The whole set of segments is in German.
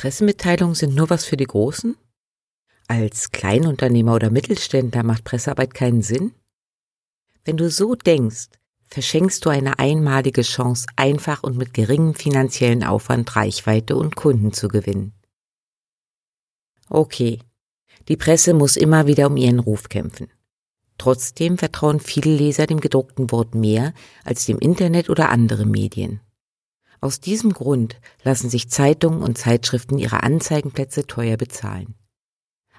Pressemitteilungen sind nur was für die Großen? Als Kleinunternehmer oder Mittelständler macht Pressearbeit keinen Sinn? Wenn du so denkst, verschenkst du eine einmalige Chance, einfach und mit geringem finanziellen Aufwand Reichweite und Kunden zu gewinnen. Okay, die Presse muss immer wieder um ihren Ruf kämpfen. Trotzdem vertrauen viele Leser dem gedruckten Wort mehr als dem Internet oder andere Medien. Aus diesem Grund lassen sich Zeitungen und Zeitschriften ihre Anzeigenplätze teuer bezahlen.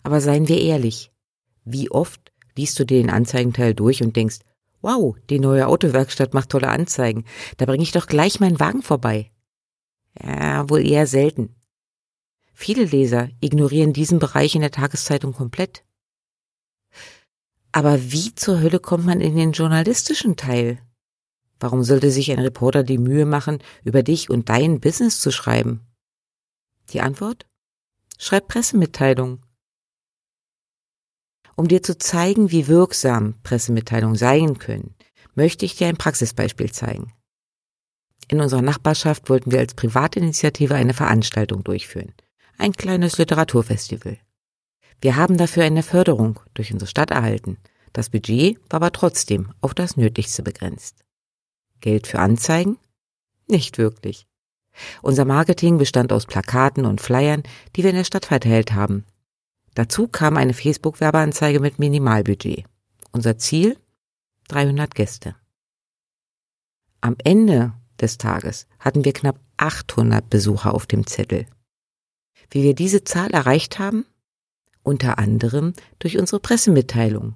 Aber seien wir ehrlich, wie oft liest du dir den Anzeigenteil durch und denkst, wow, die neue Autowerkstatt macht tolle Anzeigen, da bringe ich doch gleich meinen Wagen vorbei. Ja, wohl eher selten. Viele Leser ignorieren diesen Bereich in der Tageszeitung komplett. Aber wie zur Hölle kommt man in den journalistischen Teil? Warum sollte sich ein Reporter die Mühe machen, über dich und dein Business zu schreiben? Die Antwort? Schreib Pressemitteilungen. Um dir zu zeigen, wie wirksam Pressemitteilungen sein können, möchte ich dir ein Praxisbeispiel zeigen. In unserer Nachbarschaft wollten wir als Privatinitiative eine Veranstaltung durchführen. Ein kleines Literaturfestival. Wir haben dafür eine Förderung durch unsere Stadt erhalten. Das Budget war aber trotzdem auf das Nötigste begrenzt. Geld für Anzeigen? Nicht wirklich. Unser Marketing bestand aus Plakaten und Flyern, die wir in der Stadt verteilt haben. Dazu kam eine Facebook-Werbeanzeige mit Minimalbudget. Unser Ziel? 300 Gäste. Am Ende des Tages hatten wir knapp 800 Besucher auf dem Zettel. Wie wir diese Zahl erreicht haben? Unter anderem durch unsere Pressemitteilung.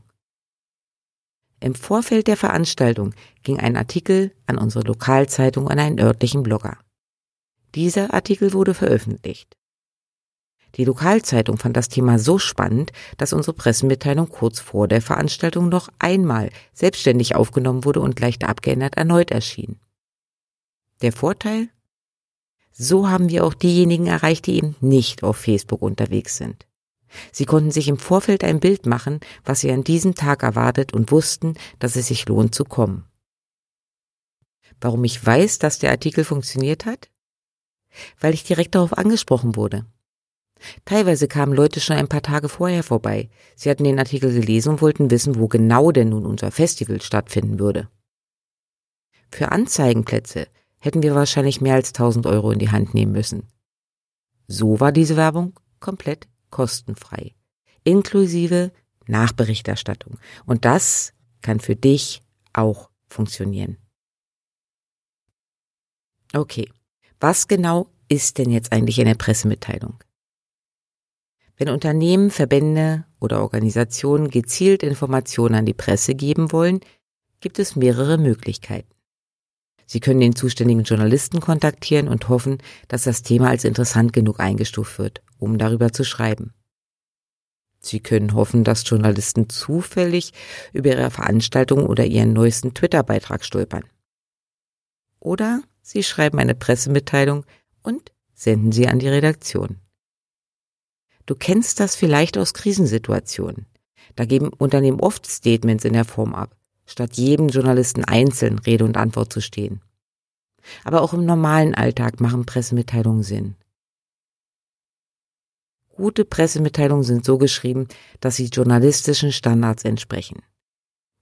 Im Vorfeld der Veranstaltung ging ein Artikel an unsere Lokalzeitung an einen örtlichen Blogger. Dieser Artikel wurde veröffentlicht. Die Lokalzeitung fand das Thema so spannend, dass unsere Pressemitteilung kurz vor der Veranstaltung noch einmal selbstständig aufgenommen wurde und leicht abgeändert erneut erschien. Der Vorteil? So haben wir auch diejenigen erreicht, die eben nicht auf Facebook unterwegs sind. Sie konnten sich im Vorfeld ein Bild machen, was sie an diesem Tag erwartet und wussten, dass es sich lohnt zu kommen. Warum ich weiß, dass der Artikel funktioniert hat? Weil ich direkt darauf angesprochen wurde. Teilweise kamen Leute schon ein paar Tage vorher vorbei. Sie hatten den Artikel gelesen und wollten wissen, wo genau denn nun unser Festival stattfinden würde. Für Anzeigenplätze hätten wir wahrscheinlich mehr als 1000 Euro in die Hand nehmen müssen. So war diese Werbung komplett kostenfrei, inklusive Nachberichterstattung. Und das kann für dich auch funktionieren. Okay, was genau ist denn jetzt eigentlich eine Pressemitteilung? Wenn Unternehmen, Verbände oder Organisationen gezielt Informationen an die Presse geben wollen, gibt es mehrere Möglichkeiten. Sie können den zuständigen Journalisten kontaktieren und hoffen, dass das Thema als interessant genug eingestuft wird, um darüber zu schreiben. Sie können hoffen, dass Journalisten zufällig über ihre Veranstaltung oder ihren neuesten Twitter-Beitrag stolpern. Oder Sie schreiben eine Pressemitteilung und senden sie an die Redaktion. Du kennst das vielleicht aus Krisensituationen. Da geben Unternehmen oft Statements in der Form ab statt jedem Journalisten einzeln Rede und Antwort zu stehen. Aber auch im normalen Alltag machen Pressemitteilungen Sinn. Gute Pressemitteilungen sind so geschrieben, dass sie journalistischen Standards entsprechen.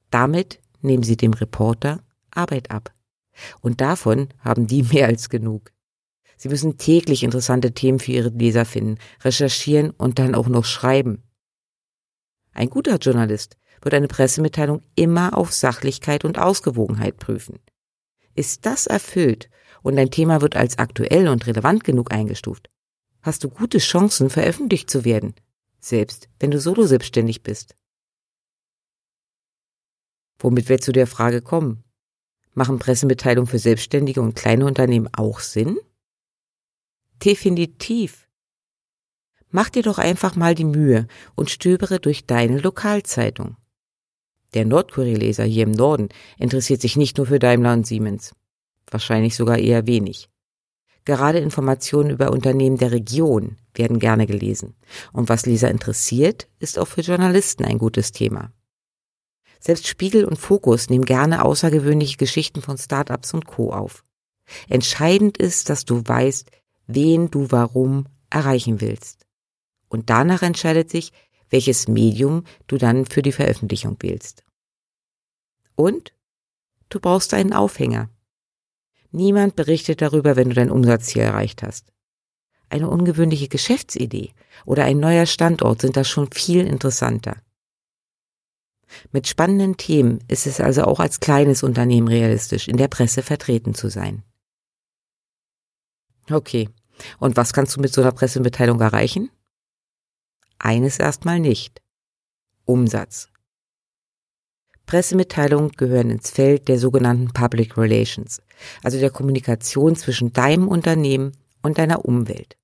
Damit nehmen sie dem Reporter Arbeit ab. Und davon haben die mehr als genug. Sie müssen täglich interessante Themen für ihre Leser finden, recherchieren und dann auch noch schreiben. Ein guter Journalist wird eine Pressemitteilung immer auf Sachlichkeit und Ausgewogenheit prüfen. Ist das erfüllt und dein Thema wird als aktuell und relevant genug eingestuft, hast du gute Chancen, veröffentlicht zu werden, selbst wenn du solo selbstständig bist. Womit wir zu der Frage kommen. Machen Pressemitteilungen für Selbstständige und kleine Unternehmen auch Sinn? Definitiv. Mach dir doch einfach mal die Mühe und stöbere durch deine Lokalzeitung. Der Nordkurier-Leser hier im Norden interessiert sich nicht nur für Daimler und Siemens. Wahrscheinlich sogar eher wenig. Gerade Informationen über Unternehmen der Region werden gerne gelesen. Und was Leser interessiert, ist auch für Journalisten ein gutes Thema. Selbst Spiegel und Fokus nehmen gerne außergewöhnliche Geschichten von Startups und Co. auf. Entscheidend ist, dass du weißt, wen du warum erreichen willst. Und danach entscheidet sich, welches Medium du dann für die Veröffentlichung wählst. Und du brauchst einen Aufhänger. Niemand berichtet darüber, wenn du dein Umsatzziel erreicht hast. Eine ungewöhnliche Geschäftsidee oder ein neuer Standort sind da schon viel interessanter. Mit spannenden Themen ist es also auch als kleines Unternehmen realistisch, in der Presse vertreten zu sein. Okay, und was kannst du mit so einer Pressemitteilung erreichen? Eines erstmal nicht. Umsatz. Pressemitteilungen gehören ins Feld der sogenannten Public Relations, also der Kommunikation zwischen deinem Unternehmen und deiner Umwelt.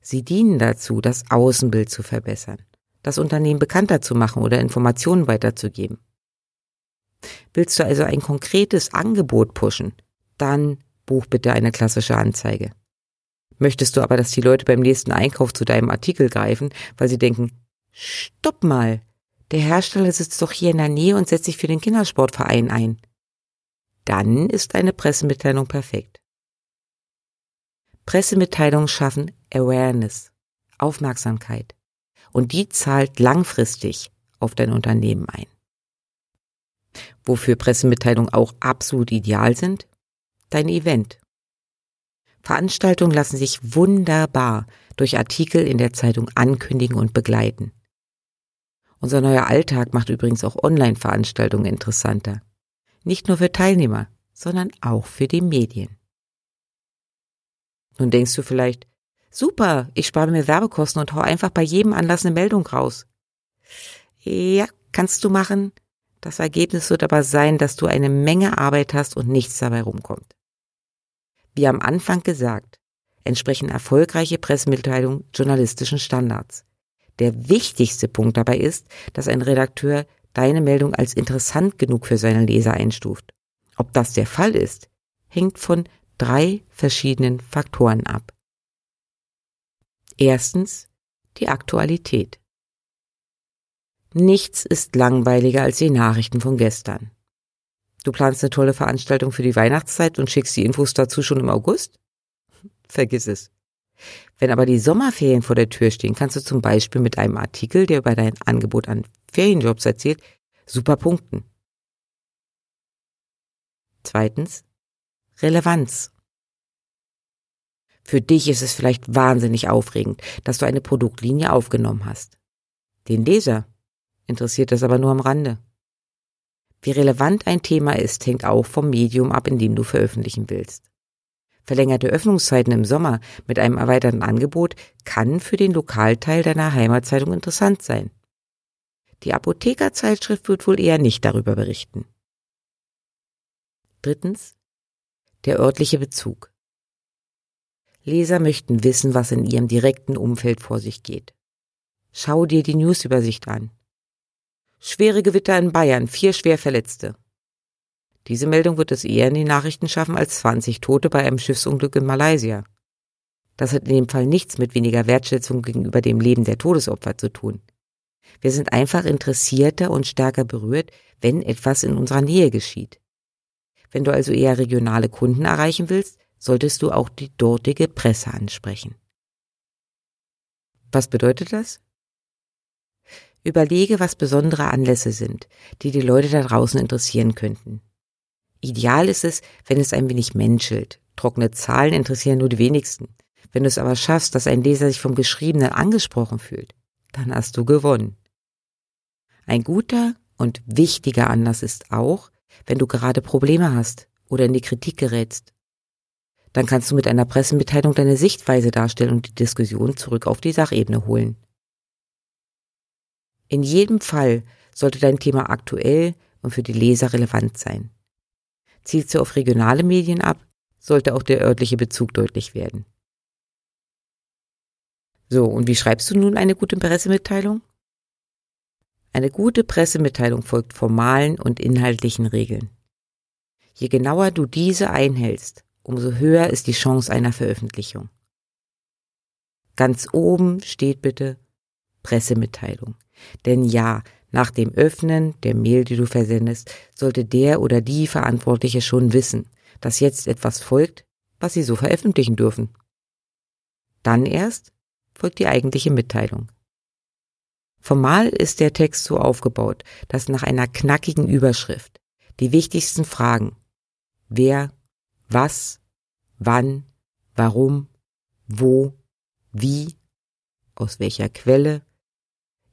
Sie dienen dazu, das Außenbild zu verbessern, das Unternehmen bekannter zu machen oder Informationen weiterzugeben. Willst du also ein konkretes Angebot pushen, dann buch bitte eine klassische Anzeige. Möchtest du aber, dass die Leute beim nächsten Einkauf zu deinem Artikel greifen, weil sie denken, stopp mal, der Hersteller sitzt doch hier in der Nähe und setzt sich für den Kindersportverein ein. Dann ist eine Pressemitteilung perfekt. Pressemitteilungen schaffen Awareness, Aufmerksamkeit. Und die zahlt langfristig auf dein Unternehmen ein. Wofür Pressemitteilungen auch absolut ideal sind? Dein Event. Veranstaltungen lassen sich wunderbar durch Artikel in der Zeitung ankündigen und begleiten. Unser neuer Alltag macht übrigens auch Online-Veranstaltungen interessanter. Nicht nur für Teilnehmer, sondern auch für die Medien. Nun denkst du vielleicht, super, ich spare mir Werbekosten und hau einfach bei jedem Anlass eine Meldung raus. Ja, kannst du machen. Das Ergebnis wird aber sein, dass du eine Menge Arbeit hast und nichts dabei rumkommt. Wie am Anfang gesagt, entsprechen erfolgreiche Pressemitteilungen journalistischen Standards. Der wichtigste Punkt dabei ist, dass ein Redakteur deine Meldung als interessant genug für seine Leser einstuft. Ob das der Fall ist, hängt von drei verschiedenen Faktoren ab. Erstens die Aktualität. Nichts ist langweiliger als die Nachrichten von gestern. Du planst eine tolle Veranstaltung für die Weihnachtszeit und schickst die Infos dazu schon im August? Vergiss es. Wenn aber die Sommerferien vor der Tür stehen, kannst du zum Beispiel mit einem Artikel, der über dein Angebot an Ferienjobs erzählt, super punkten. Zweitens, Relevanz. Für dich ist es vielleicht wahnsinnig aufregend, dass du eine Produktlinie aufgenommen hast. Den Leser interessiert das aber nur am Rande. Wie relevant ein Thema ist, hängt auch vom Medium ab, in dem du veröffentlichen willst. Verlängerte Öffnungszeiten im Sommer mit einem erweiterten Angebot kann für den Lokalteil deiner Heimatzeitung interessant sein. Die Apothekerzeitschrift wird wohl eher nicht darüber berichten. Drittens. Der örtliche Bezug. Leser möchten wissen, was in ihrem direkten Umfeld vor sich geht. Schau dir die Newsübersicht an. Schwere Gewitter in Bayern, vier Schwerverletzte. Diese Meldung wird es eher in die Nachrichten schaffen als 20 Tote bei einem Schiffsunglück in Malaysia. Das hat in dem Fall nichts mit weniger Wertschätzung gegenüber dem Leben der Todesopfer zu tun. Wir sind einfach interessierter und stärker berührt, wenn etwas in unserer Nähe geschieht. Wenn du also eher regionale Kunden erreichen willst, solltest du auch die dortige Presse ansprechen. Was bedeutet das? Überlege, was besondere Anlässe sind, die die Leute da draußen interessieren könnten. Ideal ist es, wenn es ein wenig menschelt. Trockene Zahlen interessieren nur die wenigsten. Wenn du es aber schaffst, dass ein Leser sich vom Geschriebenen angesprochen fühlt, dann hast du gewonnen. Ein guter und wichtiger Anlass ist auch, wenn du gerade Probleme hast oder in die Kritik gerätst. Dann kannst du mit einer Pressemitteilung deine Sichtweise darstellen und die Diskussion zurück auf die Sachebene holen. In jedem Fall sollte dein Thema aktuell und für die Leser relevant sein. Zielst du auf regionale Medien ab, sollte auch der örtliche Bezug deutlich werden. So, und wie schreibst du nun eine gute Pressemitteilung? Eine gute Pressemitteilung folgt formalen und inhaltlichen Regeln. Je genauer du diese einhältst, umso höher ist die Chance einer Veröffentlichung. Ganz oben steht bitte Pressemitteilung. Denn ja, nach dem Öffnen der Mail, die du versendest, sollte der oder die Verantwortliche schon wissen, dass jetzt etwas folgt, was sie so veröffentlichen dürfen. Dann erst folgt die eigentliche Mitteilung. Formal ist der Text so aufgebaut, dass nach einer knackigen Überschrift die wichtigsten Fragen wer, was, wann, warum, wo, wie, aus welcher Quelle,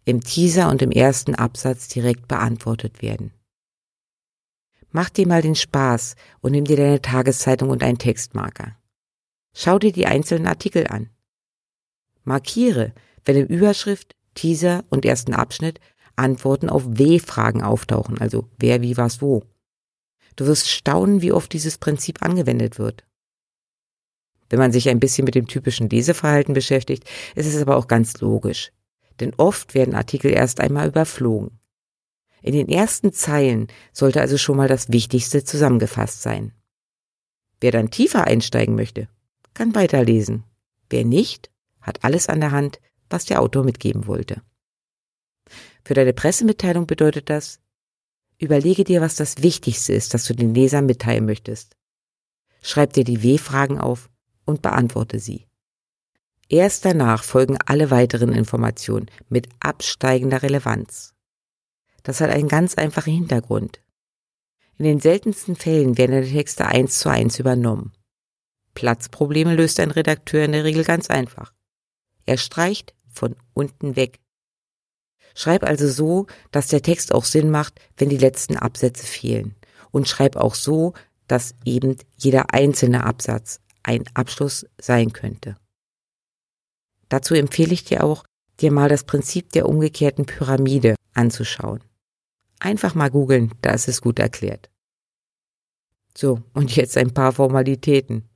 im Teaser und im ersten Absatz direkt beantwortet werden. Mach dir mal den Spaß und nimm dir deine Tageszeitung und einen Textmarker. Schau dir die einzelnen Artikel an. Markiere, wenn im Überschrift, Teaser und ersten Abschnitt Antworten auf W-Fragen auftauchen, also wer, wie, was, wo. Du wirst staunen, wie oft dieses Prinzip angewendet wird. Wenn man sich ein bisschen mit dem typischen Leseverhalten beschäftigt, ist es aber auch ganz logisch. Denn oft werden Artikel erst einmal überflogen. In den ersten Zeilen sollte also schon mal das Wichtigste zusammengefasst sein. Wer dann tiefer einsteigen möchte, kann weiterlesen. Wer nicht, hat alles an der Hand, was der Autor mitgeben wollte. Für deine Pressemitteilung bedeutet das, überlege dir, was das Wichtigste ist, das du den Lesern mitteilen möchtest. Schreib dir die W-Fragen auf und beantworte sie. Erst danach folgen alle weiteren Informationen mit absteigender Relevanz. Das hat einen ganz einfachen Hintergrund. In den seltensten Fällen werden die Texte eins zu eins übernommen. Platzprobleme löst ein Redakteur in der Regel ganz einfach. Er streicht von unten weg. Schreib also so, dass der Text auch Sinn macht, wenn die letzten Absätze fehlen. Und schreib auch so, dass eben jeder einzelne Absatz ein Abschluss sein könnte. Dazu empfehle ich dir auch, dir mal das Prinzip der umgekehrten Pyramide anzuschauen. Einfach mal googeln, da ist es gut erklärt. So, und jetzt ein paar Formalitäten.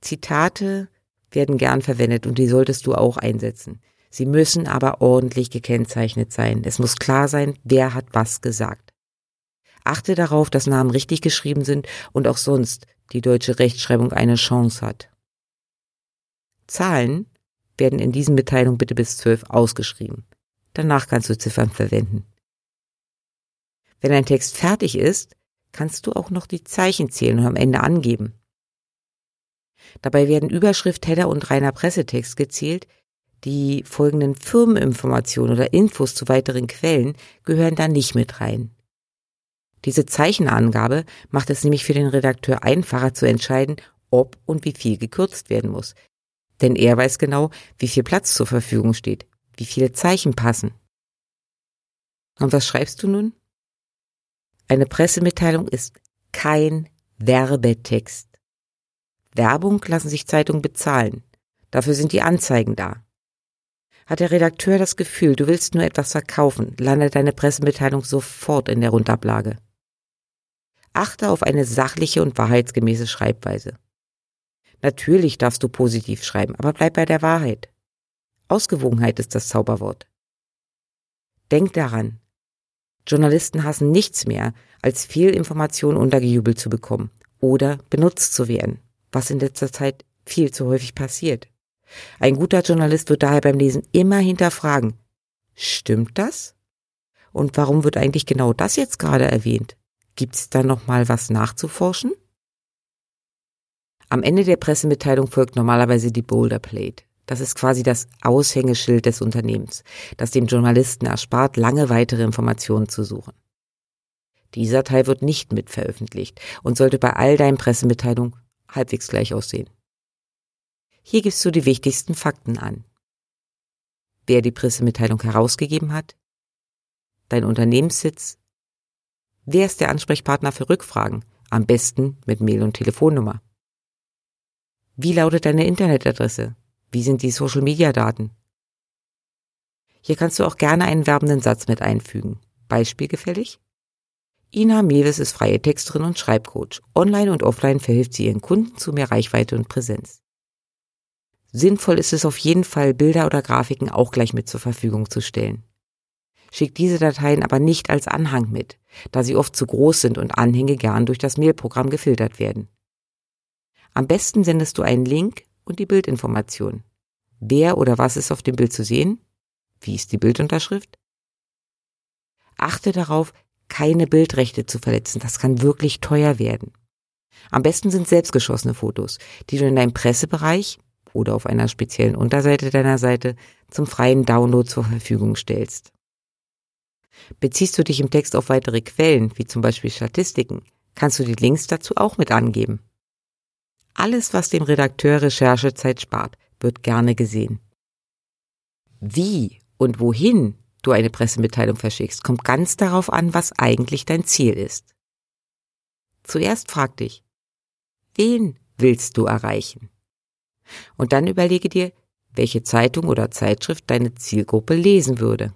Zitate werden gern verwendet und die solltest du auch einsetzen. Sie müssen aber ordentlich gekennzeichnet sein. Es muss klar sein, wer hat was gesagt. Achte darauf, dass Namen richtig geschrieben sind und auch sonst die deutsche Rechtschreibung eine Chance hat. Zahlen werden in diesen Mitteilungen bitte bis zwölf ausgeschrieben. Danach kannst du Ziffern verwenden. Wenn ein Text fertig ist, kannst du auch noch die Zeichen zählen und am Ende angeben. Dabei werden Überschrift, Header und reiner Pressetext gezählt. Die folgenden Firmeninformationen oder Infos zu weiteren Quellen gehören da nicht mit rein. Diese Zeichenangabe macht es nämlich für den Redakteur einfacher zu entscheiden, ob und wie viel gekürzt werden muss. Denn er weiß genau, wie viel Platz zur Verfügung steht, wie viele Zeichen passen. Und was schreibst du nun? Eine Pressemitteilung ist kein Werbetext. Werbung lassen sich Zeitungen bezahlen. Dafür sind die Anzeigen da. Hat der Redakteur das Gefühl, du willst nur etwas verkaufen, landet deine Pressemitteilung sofort in der Rundablage. Achte auf eine sachliche und wahrheitsgemäße Schreibweise. Natürlich darfst du positiv schreiben, aber bleib bei der Wahrheit. Ausgewogenheit ist das Zauberwort. Denk daran, Journalisten hassen nichts mehr, als Fehlinformationen untergejubelt zu bekommen oder benutzt zu werden, was in letzter Zeit viel zu häufig passiert. Ein guter Journalist wird daher beim Lesen immer hinterfragen, stimmt das? Und warum wird eigentlich genau das jetzt gerade erwähnt? Gibt es da noch mal was nachzuforschen? Am Ende der Pressemitteilung folgt normalerweise die Boulderplate. Das ist quasi das Aushängeschild des Unternehmens, das dem Journalisten erspart, lange weitere Informationen zu suchen. Dieser Teil wird nicht mit veröffentlicht und sollte bei all deinen Pressemitteilungen halbwegs gleich aussehen. Hier gibst du die wichtigsten Fakten an. Wer die Pressemitteilung herausgegeben hat, dein Unternehmenssitz, wer ist der Ansprechpartner für Rückfragen, am besten mit Mail und Telefonnummer. Wie lautet deine Internetadresse? Wie sind die Social-Media-Daten? Hier kannst du auch gerne einen werbenden Satz mit einfügen. Beispiel gefällig? Ina Mewes ist freie Texterin und Schreibcoach. Online und offline verhilft sie ihren Kunden zu mehr Reichweite und Präsenz. Sinnvoll ist es auf jeden Fall, Bilder oder Grafiken auch gleich mit zur Verfügung zu stellen. Schick diese Dateien aber nicht als Anhang mit, da sie oft zu groß sind und Anhänge gern durch das Mailprogramm gefiltert werden. Am besten sendest du einen Link und die Bildinformation. Wer oder was ist auf dem Bild zu sehen? Wie ist die Bildunterschrift? Achte darauf, keine Bildrechte zu verletzen. Das kann wirklich teuer werden. Am besten sind selbstgeschossene Fotos, die du in deinem Pressebereich oder auf einer speziellen Unterseite deiner Seite zum freien Download zur Verfügung stellst. Beziehst du dich im Text auf weitere Quellen, wie zum Beispiel Statistiken, kannst du die Links dazu auch mit angeben. Alles, was dem Redakteur Recherchezeit spart, wird gerne gesehen. Wie und wohin du eine Pressemitteilung verschickst, kommt ganz darauf an, was eigentlich dein Ziel ist. Zuerst frag dich, wen willst du erreichen? Und dann überlege dir, welche Zeitung oder Zeitschrift deine Zielgruppe lesen würde.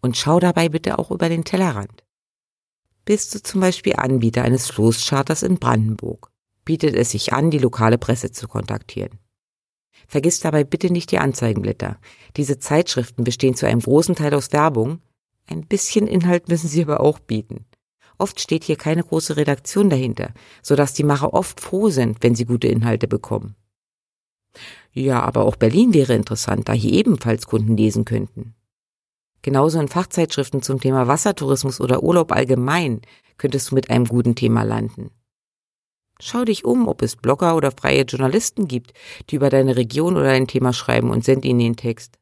Und schau dabei bitte auch über den Tellerrand. Bist du zum Beispiel Anbieter eines Floßcharters in Brandenburg, bietet es sich an, die lokale Presse zu kontaktieren. Vergiss dabei bitte nicht die Anzeigenblätter. Diese Zeitschriften bestehen zu einem großen Teil aus Werbung. Ein bisschen Inhalt müssen sie aber auch bieten. Oft steht hier keine große Redaktion dahinter, sodass die Macher oft froh sind, wenn sie gute Inhalte bekommen. Ja, aber auch Berlin wäre interessant, da hier ebenfalls Kunden lesen könnten. Genauso in Fachzeitschriften zum Thema Wassertourismus oder Urlaub allgemein könntest du mit einem guten Thema landen. Schau dich um, ob es Blogger oder freie Journalisten gibt, die über deine Region oder ein Thema schreiben und send ihnen den Text.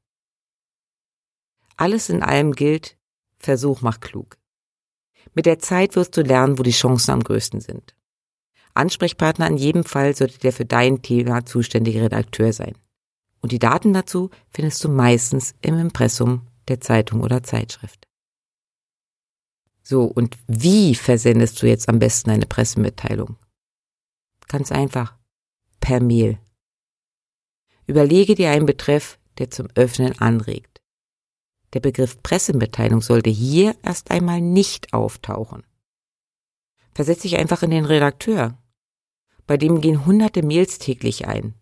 Alles in allem gilt, Versuch macht klug. Mit der Zeit wirst du lernen, wo die Chancen am größten sind. Ansprechpartner in jedem Fall sollte der für dein Thema zuständige Redakteur sein. Und die Daten dazu findest du meistens im Impressum der Zeitung oder Zeitschrift. So, und wie versendest du jetzt am besten eine Pressemitteilung? Ganz einfach. Per Mail. Überlege dir einen Betreff, der zum Öffnen anregt. Der Begriff Pressemitteilung sollte hier erst einmal nicht auftauchen. Versetz dich einfach in den Redakteur. Bei dem gehen hunderte Mails täglich ein.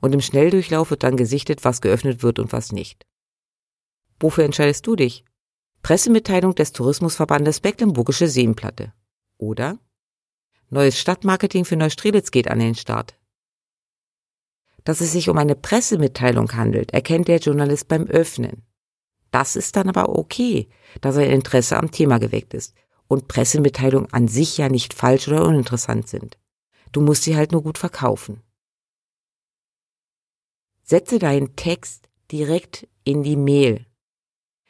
Und im Schnelldurchlauf wird dann gesichtet, was geöffnet wird und was nicht. Wofür entscheidest du dich? Pressemitteilung des Tourismusverbandes Mecklenburgische Seenplatte. Oder? Neues Stadtmarketing für Neustrelitz geht an den Start. Dass es sich um eine Pressemitteilung handelt, erkennt der Journalist beim Öffnen. Das ist dann aber okay, da sein Interesse am Thema geweckt ist und Pressemitteilungen an sich ja nicht falsch oder uninteressant sind. Du musst sie halt nur gut verkaufen. Setze deinen Text direkt in die Mail.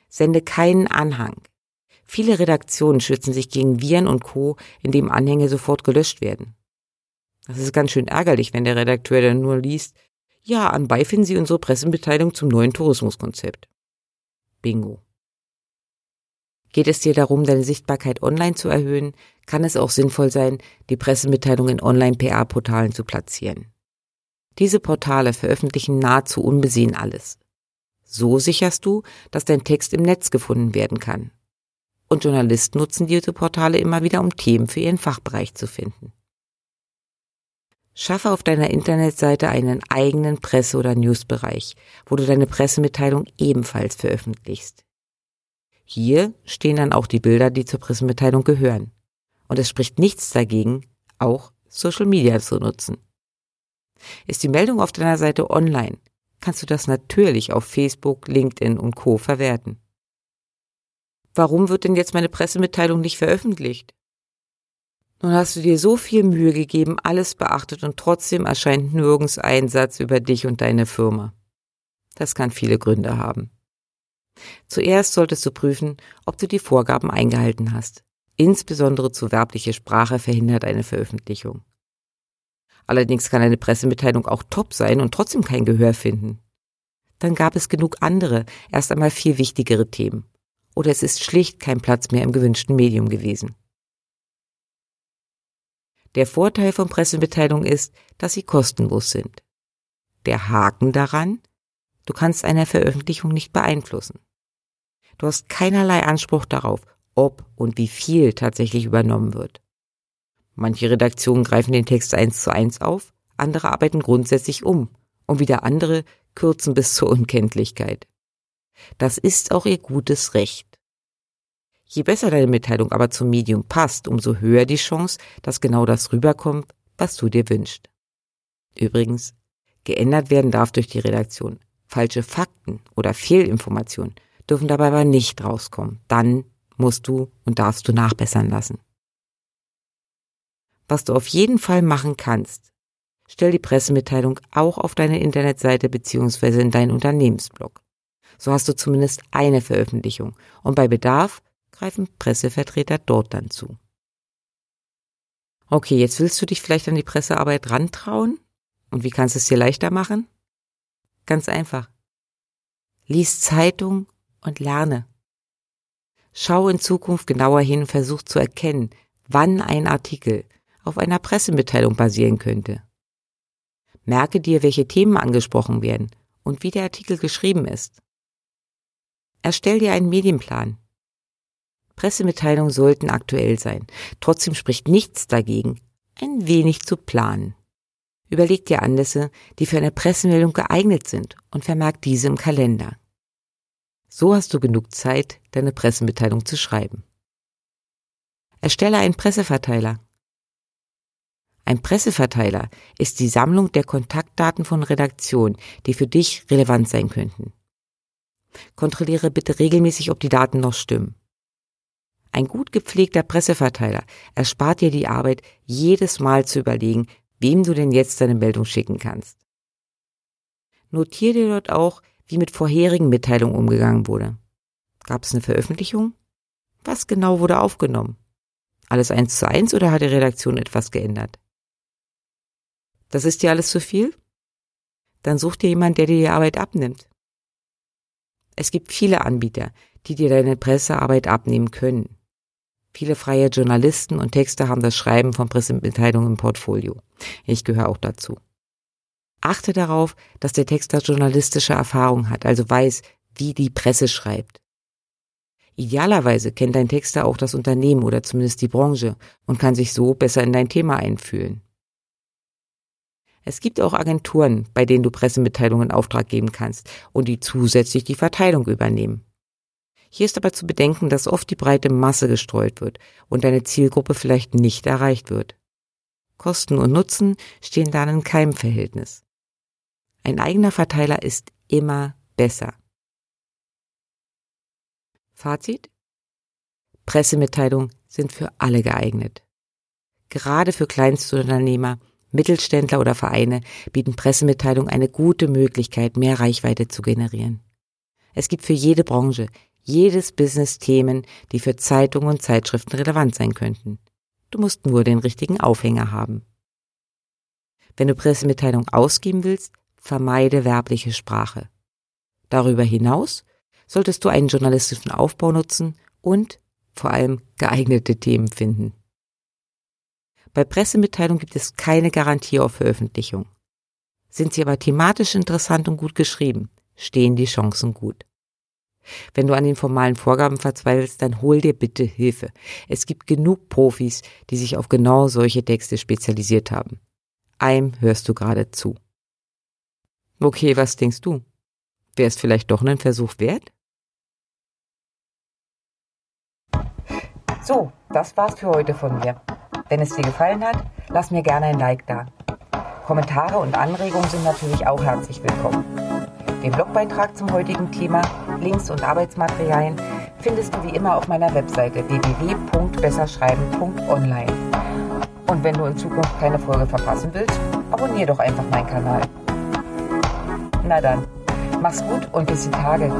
Sende keinen Anhang. Viele Redaktionen schützen sich gegen Viren und Co., indem Anhänge sofort gelöscht werden. Das ist ganz schön ärgerlich, wenn der Redakteur dann nur liest, ja, anbei finden Sie unsere Pressemitteilung zum neuen Tourismuskonzept. Bingo. Geht es dir darum, deine Sichtbarkeit online zu erhöhen, kann es auch sinnvoll sein, die Pressemitteilung in Online-PR-Portalen zu platzieren. Diese Portale veröffentlichen nahezu unbesehen alles. So sicherst du, dass dein Text im Netz gefunden werden kann. Und Journalisten nutzen diese Portale immer wieder, um Themen für ihren Fachbereich zu finden. Schaffe auf deiner Internetseite einen eigenen Presse- oder Newsbereich, wo du deine Pressemitteilung ebenfalls veröffentlichst. Hier stehen dann auch die Bilder, die zur Pressemitteilung gehören. Und es spricht nichts dagegen, auch Social Media zu nutzen. Ist die Meldung auf deiner Seite online, kannst du das natürlich auf Facebook, LinkedIn und Co. verwerten. Warum wird denn jetzt meine Pressemitteilung nicht veröffentlicht? Nun hast du dir so viel Mühe gegeben, alles beachtet und trotzdem erscheint nirgends ein Satz über dich und deine Firma. Das kann viele Gründe haben. Zuerst solltest du prüfen, ob du die Vorgaben eingehalten hast. Insbesondere zu werbliche Sprache verhindert eine Veröffentlichung. Allerdings kann eine Pressemitteilung auch top sein und trotzdem kein Gehör finden. Dann gab es genug andere, erst einmal viel wichtigere Themen. Oder es ist schlicht kein Platz mehr im gewünschten Medium gewesen. Der Vorteil von Pressemitteilungen ist, dass sie kostenlos sind. Der Haken daran, du kannst eine Veröffentlichung nicht beeinflussen. Du hast keinerlei Anspruch darauf, ob und wie viel tatsächlich übernommen wird. Manche Redaktionen greifen den Text eins zu eins auf, andere arbeiten grundsätzlich um und wieder andere kürzen bis zur Unkenntlichkeit. Das ist auch ihr gutes Recht. Je besser deine Mitteilung aber zum Medium passt, umso höher die Chance, dass genau das rüberkommt, was du dir wünschst. Übrigens, geändert werden darf durch die Redaktion. Falsche Fakten oder Fehlinformationen dürfen dabei aber nicht rauskommen. Dann musst du und darfst du nachbessern lassen. Was du auf jeden Fall machen kannst, stell die Pressemitteilung auch auf deine Internetseite bzw. in deinen Unternehmensblog. So hast du zumindest eine Veröffentlichung und bei Bedarf greifen Pressevertreter dort dann zu. Okay, jetzt willst du dich vielleicht an die Pressearbeit rantrauen? Und wie kannst du es dir leichter machen? Ganz einfach. Lies Zeitung und lerne. Schau in Zukunft genauer hin und versuch zu erkennen, wann ein Artikel auf einer Pressemitteilung basieren könnte. Merke dir, welche Themen angesprochen werden und wie der Artikel geschrieben ist. Erstell dir einen Medienplan. Pressemitteilungen sollten aktuell sein. Trotzdem spricht nichts dagegen, ein wenig zu planen. Überleg dir Anlässe, die für eine Pressemeldung geeignet sind und vermerk diese im Kalender. So hast du genug Zeit, deine Pressemitteilung zu schreiben. Erstelle einen Presseverteiler. Ein Presseverteiler ist die Sammlung der Kontaktdaten von Redaktionen, die für dich relevant sein könnten. Kontrolliere bitte regelmäßig, ob die Daten noch stimmen. Ein gut gepflegter Presseverteiler erspart dir die Arbeit, jedes Mal zu überlegen, wem du denn jetzt deine Meldung schicken kannst. Notiere dir dort auch, wie mit vorherigen Mitteilungen umgegangen wurde. Gab es eine Veröffentlichung? Was genau wurde aufgenommen? Alles eins zu eins oder hat die Redaktion etwas geändert? Das ist dir alles zu viel? Dann such dir jemand, der dir die Arbeit abnimmt. Es gibt viele Anbieter, die dir deine Pressearbeit abnehmen können. Viele freie Journalisten und Texter haben das Schreiben von Pressemitteilungen im Portfolio. Ich gehöre auch dazu. Achte darauf, dass der Texter journalistische Erfahrung hat, also weiß, wie die Presse schreibt. Idealerweise kennt dein Texter auch das Unternehmen oder zumindest die Branche und kann sich so besser in dein Thema einfühlen. Es gibt auch Agenturen, bei denen du Pressemitteilungen in Auftrag geben kannst und die zusätzlich die Verteilung übernehmen. Hier ist aber zu bedenken, dass oft die breite Masse gestreut wird und deine Zielgruppe vielleicht nicht erreicht wird. Kosten und Nutzen stehen dann in keinem Verhältnis. Ein eigener Verteiler ist immer besser. Fazit? Pressemitteilungen sind für alle geeignet. Gerade für Kleinstunternehmer Mittelständler oder Vereine bieten Pressemitteilungen eine gute Möglichkeit, mehr Reichweite zu generieren. Es gibt für jede Branche, jedes Business Themen, die für Zeitungen und Zeitschriften relevant sein könnten. Du musst nur den richtigen Aufhänger haben. Wenn du Pressemitteilungen ausgeben willst, vermeide werbliche Sprache. Darüber hinaus solltest du einen journalistischen Aufbau nutzen und vor allem geeignete Themen finden. Bei Pressemitteilungen gibt es keine Garantie auf Veröffentlichung. Sind sie aber thematisch interessant und gut geschrieben, stehen die Chancen gut. Wenn du an den formalen Vorgaben verzweifelst, dann hol dir bitte Hilfe. Es gibt genug Profis, die sich auf genau solche Texte spezialisiert haben. Einem hörst du gerade zu. Okay, was denkst du? Wäre es vielleicht doch einen Versuch wert? So, das war's für heute von mir. Wenn es dir gefallen hat, lass mir gerne ein Like da. Kommentare und Anregungen sind natürlich auch herzlich willkommen. Den Blogbeitrag zum heutigen Thema, Links und Arbeitsmaterialien findest du wie immer auf meiner Webseite www.besserschreiben.online. Und wenn du in Zukunft keine Folge verpassen willst, abonniere doch einfach meinen Kanal. Na dann, mach's gut und bis die Tage.